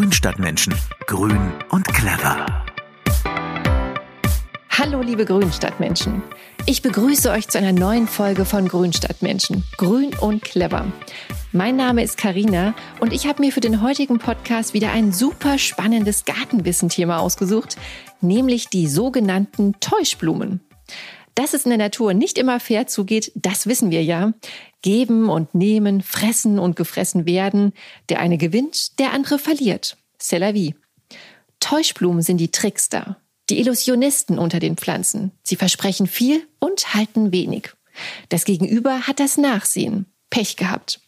Grünstadtmenschen. Grün und clever. Hallo liebe Grünstadtmenschen. Ich begrüße euch zu einer neuen Folge von Grünstadtmenschen. Grün und clever. Mein Name ist Karina und ich habe mir für den heutigen Podcast wieder ein super spannendes Gartenwissen-Thema ausgesucht, nämlich die sogenannten Täuschblumen. Dass es in der Natur nicht immer fair zugeht, das wissen wir ja. Geben und nehmen, fressen und gefressen werden. Der eine gewinnt, der andere verliert. C'est la vie. Täuschblumen sind die Trickster, die Illusionisten unter den Pflanzen. Sie versprechen viel und halten wenig. Das Gegenüber hat das Nachsehen. Pech gehabt.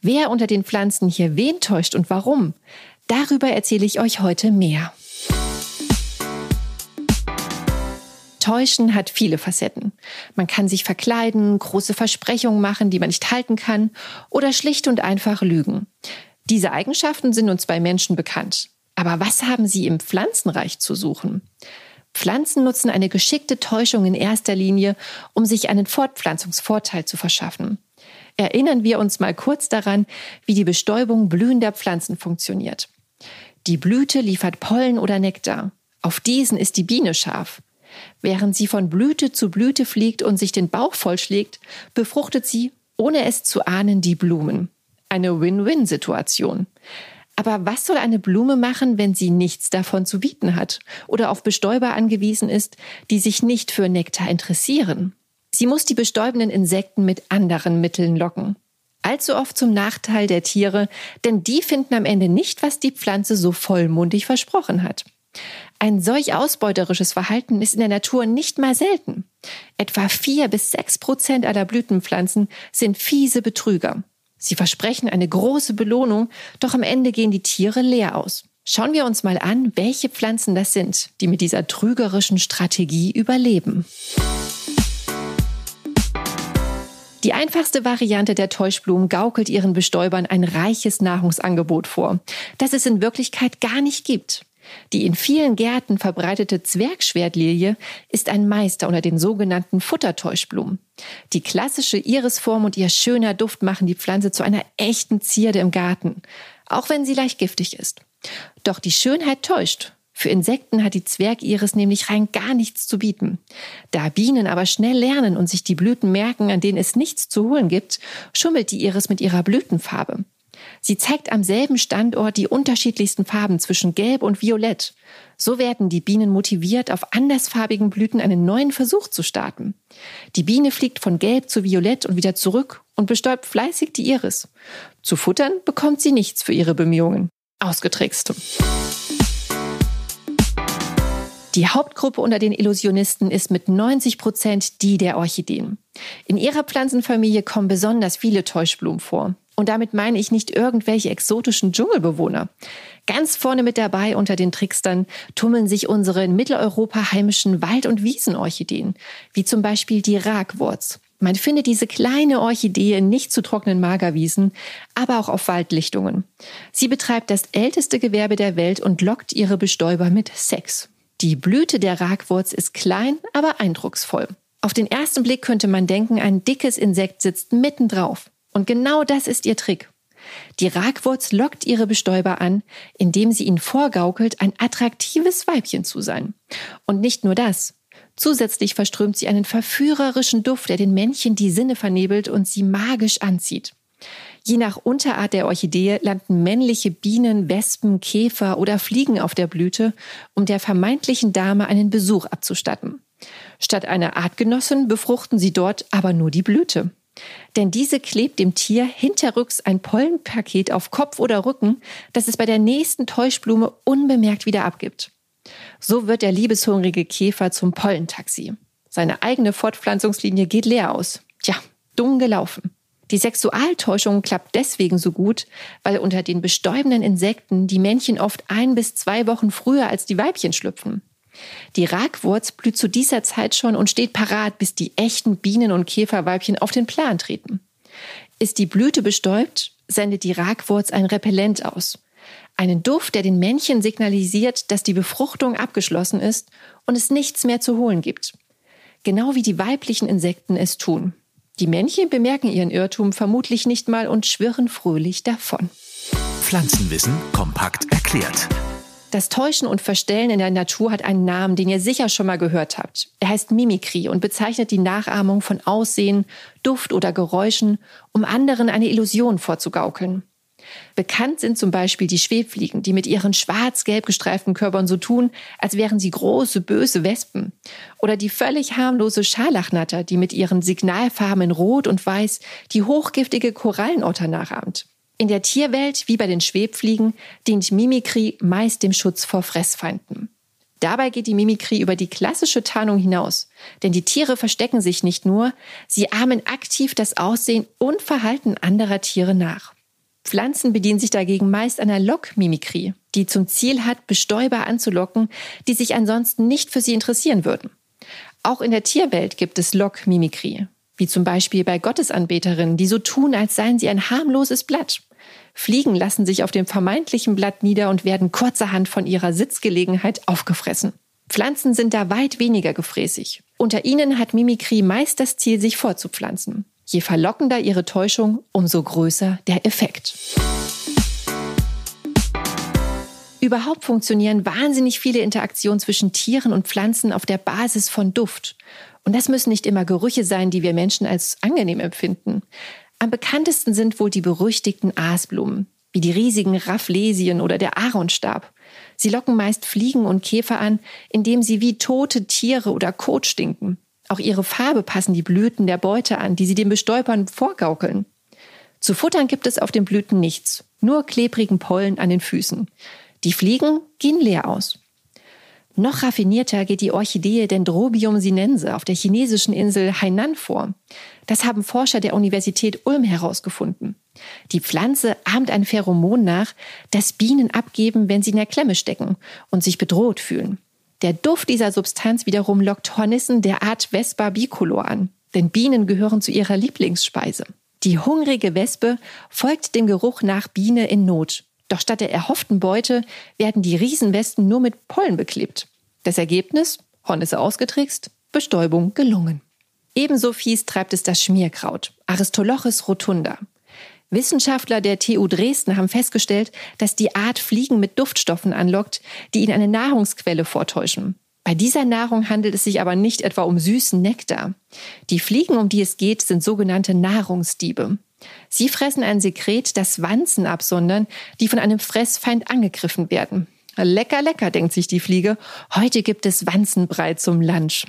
Wer unter den Pflanzen hier wen täuscht und warum, darüber erzähle ich euch heute mehr. Täuschen hat viele Facetten. Man kann sich verkleiden, große Versprechungen machen, die man nicht halten kann, oder schlicht und einfach lügen. Diese Eigenschaften sind uns bei Menschen bekannt. Aber was haben sie im Pflanzenreich zu suchen? Pflanzen nutzen eine geschickte Täuschung in erster Linie, um sich einen Fortpflanzungsvorteil zu verschaffen. Erinnern wir uns mal kurz daran, wie die Bestäubung blühender Pflanzen funktioniert. Die Blüte liefert Pollen oder Nektar. Auf diesen ist die Biene scharf. Während sie von Blüte zu Blüte fliegt und sich den Bauch vollschlägt, befruchtet sie, ohne es zu ahnen, die Blumen. Eine Win-Win-Situation. Aber was soll eine Blume machen, wenn sie nichts davon zu bieten hat oder auf Bestäuber angewiesen ist, die sich nicht für Nektar interessieren? Sie muss die bestäubenden Insekten mit anderen Mitteln locken. Allzu oft zum Nachteil der Tiere, denn die finden am Ende nicht, was die Pflanze so vollmundig versprochen hat. Ein solch ausbeuterisches Verhalten ist in der Natur nicht mal selten. Etwa vier bis sechs Prozent aller Blütenpflanzen sind fiese Betrüger. Sie versprechen eine große Belohnung, doch am Ende gehen die Tiere leer aus. Schauen wir uns mal an, welche Pflanzen das sind, die mit dieser trügerischen Strategie überleben. Die einfachste Variante der Täuschblumen gaukelt ihren Bestäubern ein reiches Nahrungsangebot vor, das es in Wirklichkeit gar nicht gibt. Die in vielen Gärten verbreitete Zwergschwertlilie ist ein Meister unter den sogenannten Futtertäuschblumen. Die klassische Irisform und ihr schöner Duft machen die Pflanze zu einer echten Zierde im Garten, auch wenn sie leicht giftig ist. Doch die Schönheit täuscht. Für Insekten hat die Zwergiris nämlich rein gar nichts zu bieten. Da Bienen aber schnell lernen und sich die Blüten merken, an denen es nichts zu holen gibt, schummelt die Iris mit ihrer Blütenfarbe. Sie zeigt am selben Standort die unterschiedlichsten Farben zwischen Gelb und Violett. So werden die Bienen motiviert, auf andersfarbigen Blüten einen neuen Versuch zu starten. Die Biene fliegt von Gelb zu Violett und wieder zurück und bestäubt fleißig die Iris. Zu futtern bekommt sie nichts für ihre Bemühungen. Ausgetrickst. Die Hauptgruppe unter den Illusionisten ist mit 90 Prozent die der Orchideen. In ihrer Pflanzenfamilie kommen besonders viele Täuschblumen vor. Und damit meine ich nicht irgendwelche exotischen Dschungelbewohner. Ganz vorne mit dabei unter den Trickstern tummeln sich unsere in Mitteleuropa heimischen Wald- und Wiesenorchideen, wie zum Beispiel die Ragwurz. Man findet diese kleine Orchidee nicht zu trockenen Magerwiesen, aber auch auf Waldlichtungen. Sie betreibt das älteste Gewerbe der Welt und lockt ihre Bestäuber mit Sex. Die Blüte der Ragwurz ist klein, aber eindrucksvoll. Auf den ersten Blick könnte man denken, ein dickes Insekt sitzt mittendrauf. Und genau das ist ihr Trick. Die Ragwurz lockt ihre Bestäuber an, indem sie ihnen vorgaukelt, ein attraktives Weibchen zu sein. Und nicht nur das. Zusätzlich verströmt sie einen verführerischen Duft, der den Männchen die Sinne vernebelt und sie magisch anzieht. Je nach Unterart der Orchidee landen männliche Bienen, Wespen, Käfer oder Fliegen auf der Blüte, um der vermeintlichen Dame einen Besuch abzustatten. Statt einer Artgenossin befruchten sie dort aber nur die Blüte. Denn diese klebt dem Tier hinterrücks ein Pollenpaket auf Kopf oder Rücken, das es bei der nächsten Täuschblume unbemerkt wieder abgibt. So wird der liebeshungrige Käfer zum Pollentaxi. Seine eigene Fortpflanzungslinie geht leer aus. Tja, dumm gelaufen. Die Sexualtäuschung klappt deswegen so gut, weil unter den bestäubenden Insekten die Männchen oft ein bis zwei Wochen früher als die Weibchen schlüpfen. Die Ragwurz blüht zu dieser Zeit schon und steht parat, bis die echten Bienen- und Käferweibchen auf den Plan treten. Ist die Blüte bestäubt, sendet die Ragwurz ein Repellent aus. Einen Duft, der den Männchen signalisiert, dass die Befruchtung abgeschlossen ist und es nichts mehr zu holen gibt. Genau wie die weiblichen Insekten es tun. Die Männchen bemerken ihren Irrtum vermutlich nicht mal und schwirren fröhlich davon. Pflanzenwissen kompakt erklärt. Das Täuschen und Verstellen in der Natur hat einen Namen, den ihr sicher schon mal gehört habt. Er heißt Mimikrie und bezeichnet die Nachahmung von Aussehen, Duft oder Geräuschen, um anderen eine Illusion vorzugaukeln. Bekannt sind zum Beispiel die Schwebfliegen, die mit ihren schwarz-gelb gestreiften Körpern so tun, als wären sie große, böse Wespen. Oder die völlig harmlose Scharlachnatter, die mit ihren Signalfarben in Rot und Weiß die hochgiftige Korallenotter nachahmt. In der Tierwelt, wie bei den Schwebfliegen, dient Mimikrie meist dem Schutz vor Fressfeinden. Dabei geht die Mimikrie über die klassische Tarnung hinaus. Denn die Tiere verstecken sich nicht nur, sie ahmen aktiv das Aussehen und Verhalten anderer Tiere nach. Pflanzen bedienen sich dagegen meist einer Lockmimikrie, die zum Ziel hat, Bestäuber anzulocken, die sich ansonsten nicht für sie interessieren würden. Auch in der Tierwelt gibt es Lockmimikrie, wie zum Beispiel bei Gottesanbeterinnen, die so tun, als seien sie ein harmloses Blatt. Fliegen lassen sich auf dem vermeintlichen Blatt nieder und werden kurzerhand von ihrer Sitzgelegenheit aufgefressen. Pflanzen sind da weit weniger gefräßig. Unter ihnen hat Mimikrie meist das Ziel, sich fortzupflanzen. Je verlockender ihre Täuschung, umso größer der Effekt. Überhaupt funktionieren wahnsinnig viele Interaktionen zwischen Tieren und Pflanzen auf der Basis von Duft. Und das müssen nicht immer Gerüche sein, die wir Menschen als angenehm empfinden. Am bekanntesten sind wohl die berüchtigten Aasblumen, wie die riesigen Rafflesien oder der Aaronstab. Sie locken meist Fliegen und Käfer an, indem sie wie tote Tiere oder Kot stinken. Auch ihre Farbe passen die Blüten der Beute an, die sie den Bestäubern vorgaukeln. Zu futtern gibt es auf den Blüten nichts, nur klebrigen Pollen an den Füßen. Die Fliegen gehen leer aus. Noch raffinierter geht die Orchidee Dendrobium sinense auf der chinesischen Insel Hainan vor. Das haben Forscher der Universität Ulm herausgefunden. Die Pflanze ahmt ein Pheromon nach, das Bienen abgeben, wenn sie in der Klemme stecken und sich bedroht fühlen. Der Duft dieser Substanz wiederum lockt Hornissen der Art Vespa bicolor an, denn Bienen gehören zu ihrer Lieblingsspeise. Die hungrige Wespe folgt dem Geruch nach Biene in Not doch statt der erhofften Beute werden die Riesenwesten nur mit Pollen beklebt. Das Ergebnis? Hornisse ausgetrickst, Bestäubung gelungen. Ebenso fies treibt es das Schmierkraut, Aristolochus rotunda. Wissenschaftler der TU Dresden haben festgestellt, dass die Art Fliegen mit Duftstoffen anlockt, die ihnen eine Nahrungsquelle vortäuschen. Bei dieser Nahrung handelt es sich aber nicht etwa um süßen Nektar. Die Fliegen, um die es geht, sind sogenannte Nahrungsdiebe. Sie fressen ein Sekret, das Wanzen absondern, die von einem Fressfeind angegriffen werden. Lecker, lecker, denkt sich die Fliege. Heute gibt es Wanzenbrei zum Lunch.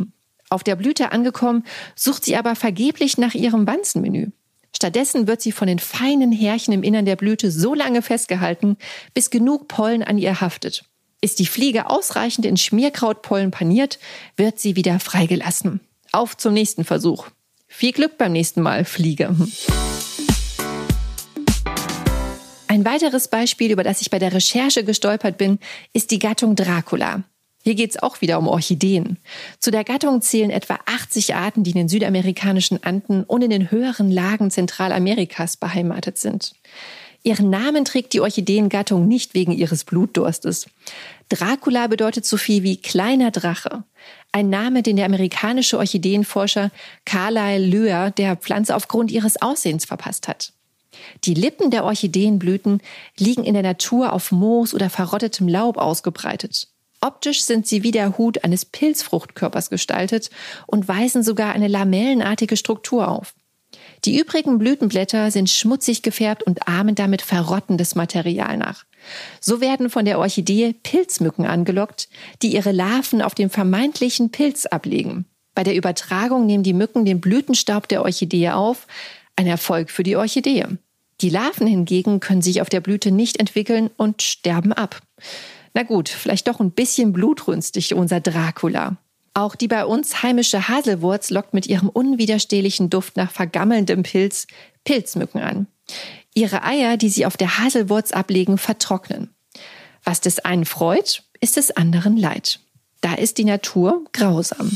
Auf der Blüte angekommen, sucht sie aber vergeblich nach ihrem Wanzenmenü. Stattdessen wird sie von den feinen Härchen im Innern der Blüte so lange festgehalten, bis genug Pollen an ihr haftet. Ist die Fliege ausreichend in Schmierkrautpollen paniert, wird sie wieder freigelassen. Auf zum nächsten Versuch. Viel Glück beim nächsten Mal, Fliege. Ein weiteres Beispiel, über das ich bei der Recherche gestolpert bin, ist die Gattung Dracula. Hier geht es auch wieder um Orchideen. Zu der Gattung zählen etwa 80 Arten, die in den südamerikanischen Anden und in den höheren Lagen Zentralamerikas beheimatet sind. Ihren Namen trägt die Orchideengattung nicht wegen ihres Blutdurstes. Dracula bedeutet so viel wie kleiner Drache. Ein Name, den der amerikanische Orchideenforscher Carlyle Löhr der Pflanze aufgrund ihres Aussehens verpasst hat. Die Lippen der Orchideenblüten liegen in der Natur auf Moos oder verrottetem Laub ausgebreitet. Optisch sind sie wie der Hut eines Pilzfruchtkörpers gestaltet und weisen sogar eine lamellenartige Struktur auf. Die übrigen Blütenblätter sind schmutzig gefärbt und ahmen damit verrottendes Material nach. So werden von der Orchidee Pilzmücken angelockt, die ihre Larven auf dem vermeintlichen Pilz ablegen. Bei der Übertragung nehmen die Mücken den Blütenstaub der Orchidee auf, ein Erfolg für die Orchidee. Die Larven hingegen können sich auf der Blüte nicht entwickeln und sterben ab. Na gut, vielleicht doch ein bisschen blutrünstig unser Dracula. Auch die bei uns heimische Haselwurz lockt mit ihrem unwiderstehlichen Duft nach vergammelndem Pilz Pilzmücken an. Ihre Eier, die sie auf der Haselwurz ablegen, vertrocknen. Was des einen freut, ist des anderen leid. Da ist die Natur grausam.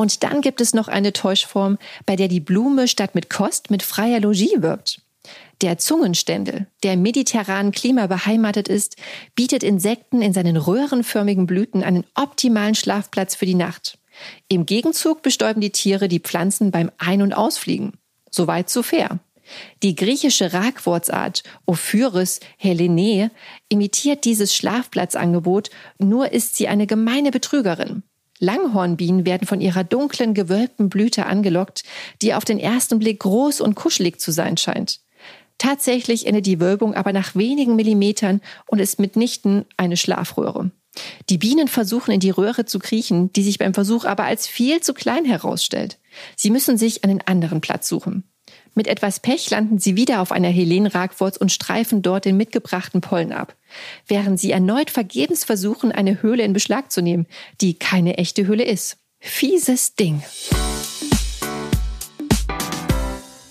Und dann gibt es noch eine Täuschform, bei der die Blume statt mit Kost mit freier Logis wirbt. Der Zungenständel, der im mediterranen Klima beheimatet ist, bietet Insekten in seinen röhrenförmigen Blüten einen optimalen Schlafplatz für die Nacht. Im Gegenzug bestäuben die Tiere die Pflanzen beim Ein- und Ausfliegen. Soweit so fair. Die griechische Ragwortsart Ophyris helene imitiert dieses Schlafplatzangebot, nur ist sie eine gemeine Betrügerin. Langhornbienen werden von ihrer dunklen, gewölbten Blüte angelockt, die auf den ersten Blick groß und kuschelig zu sein scheint. Tatsächlich endet die Wölbung aber nach wenigen Millimetern und ist mitnichten eine Schlafröhre. Die Bienen versuchen in die Röhre zu kriechen, die sich beim Versuch aber als viel zu klein herausstellt. Sie müssen sich einen anderen Platz suchen. Mit etwas Pech landen sie wieder auf einer Helenragwurz und streifen dort den mitgebrachten Pollen ab, während sie erneut vergebens versuchen, eine Höhle in Beschlag zu nehmen, die keine echte Höhle ist. Fieses Ding.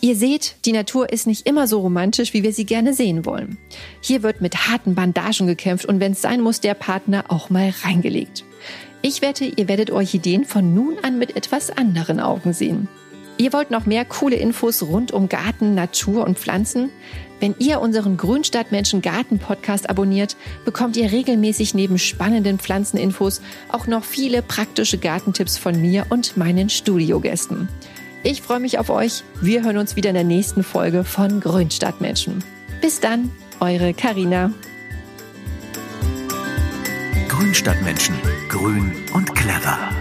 Ihr seht, die Natur ist nicht immer so romantisch, wie wir sie gerne sehen wollen. Hier wird mit harten Bandagen gekämpft und wenn es sein muss, der Partner auch mal reingelegt. Ich wette, ihr werdet Orchideen von nun an mit etwas anderen Augen sehen. Ihr wollt noch mehr coole Infos rund um Garten, Natur und Pflanzen? Wenn ihr unseren Grünstadtmenschen Garten Podcast abonniert, bekommt ihr regelmäßig neben spannenden Pflanzeninfos auch noch viele praktische Gartentipps von mir und meinen Studiogästen. Ich freue mich auf euch. Wir hören uns wieder in der nächsten Folge von Grünstadtmenschen. Bis dann, eure Karina. Grünstadtmenschen. Grün und clever.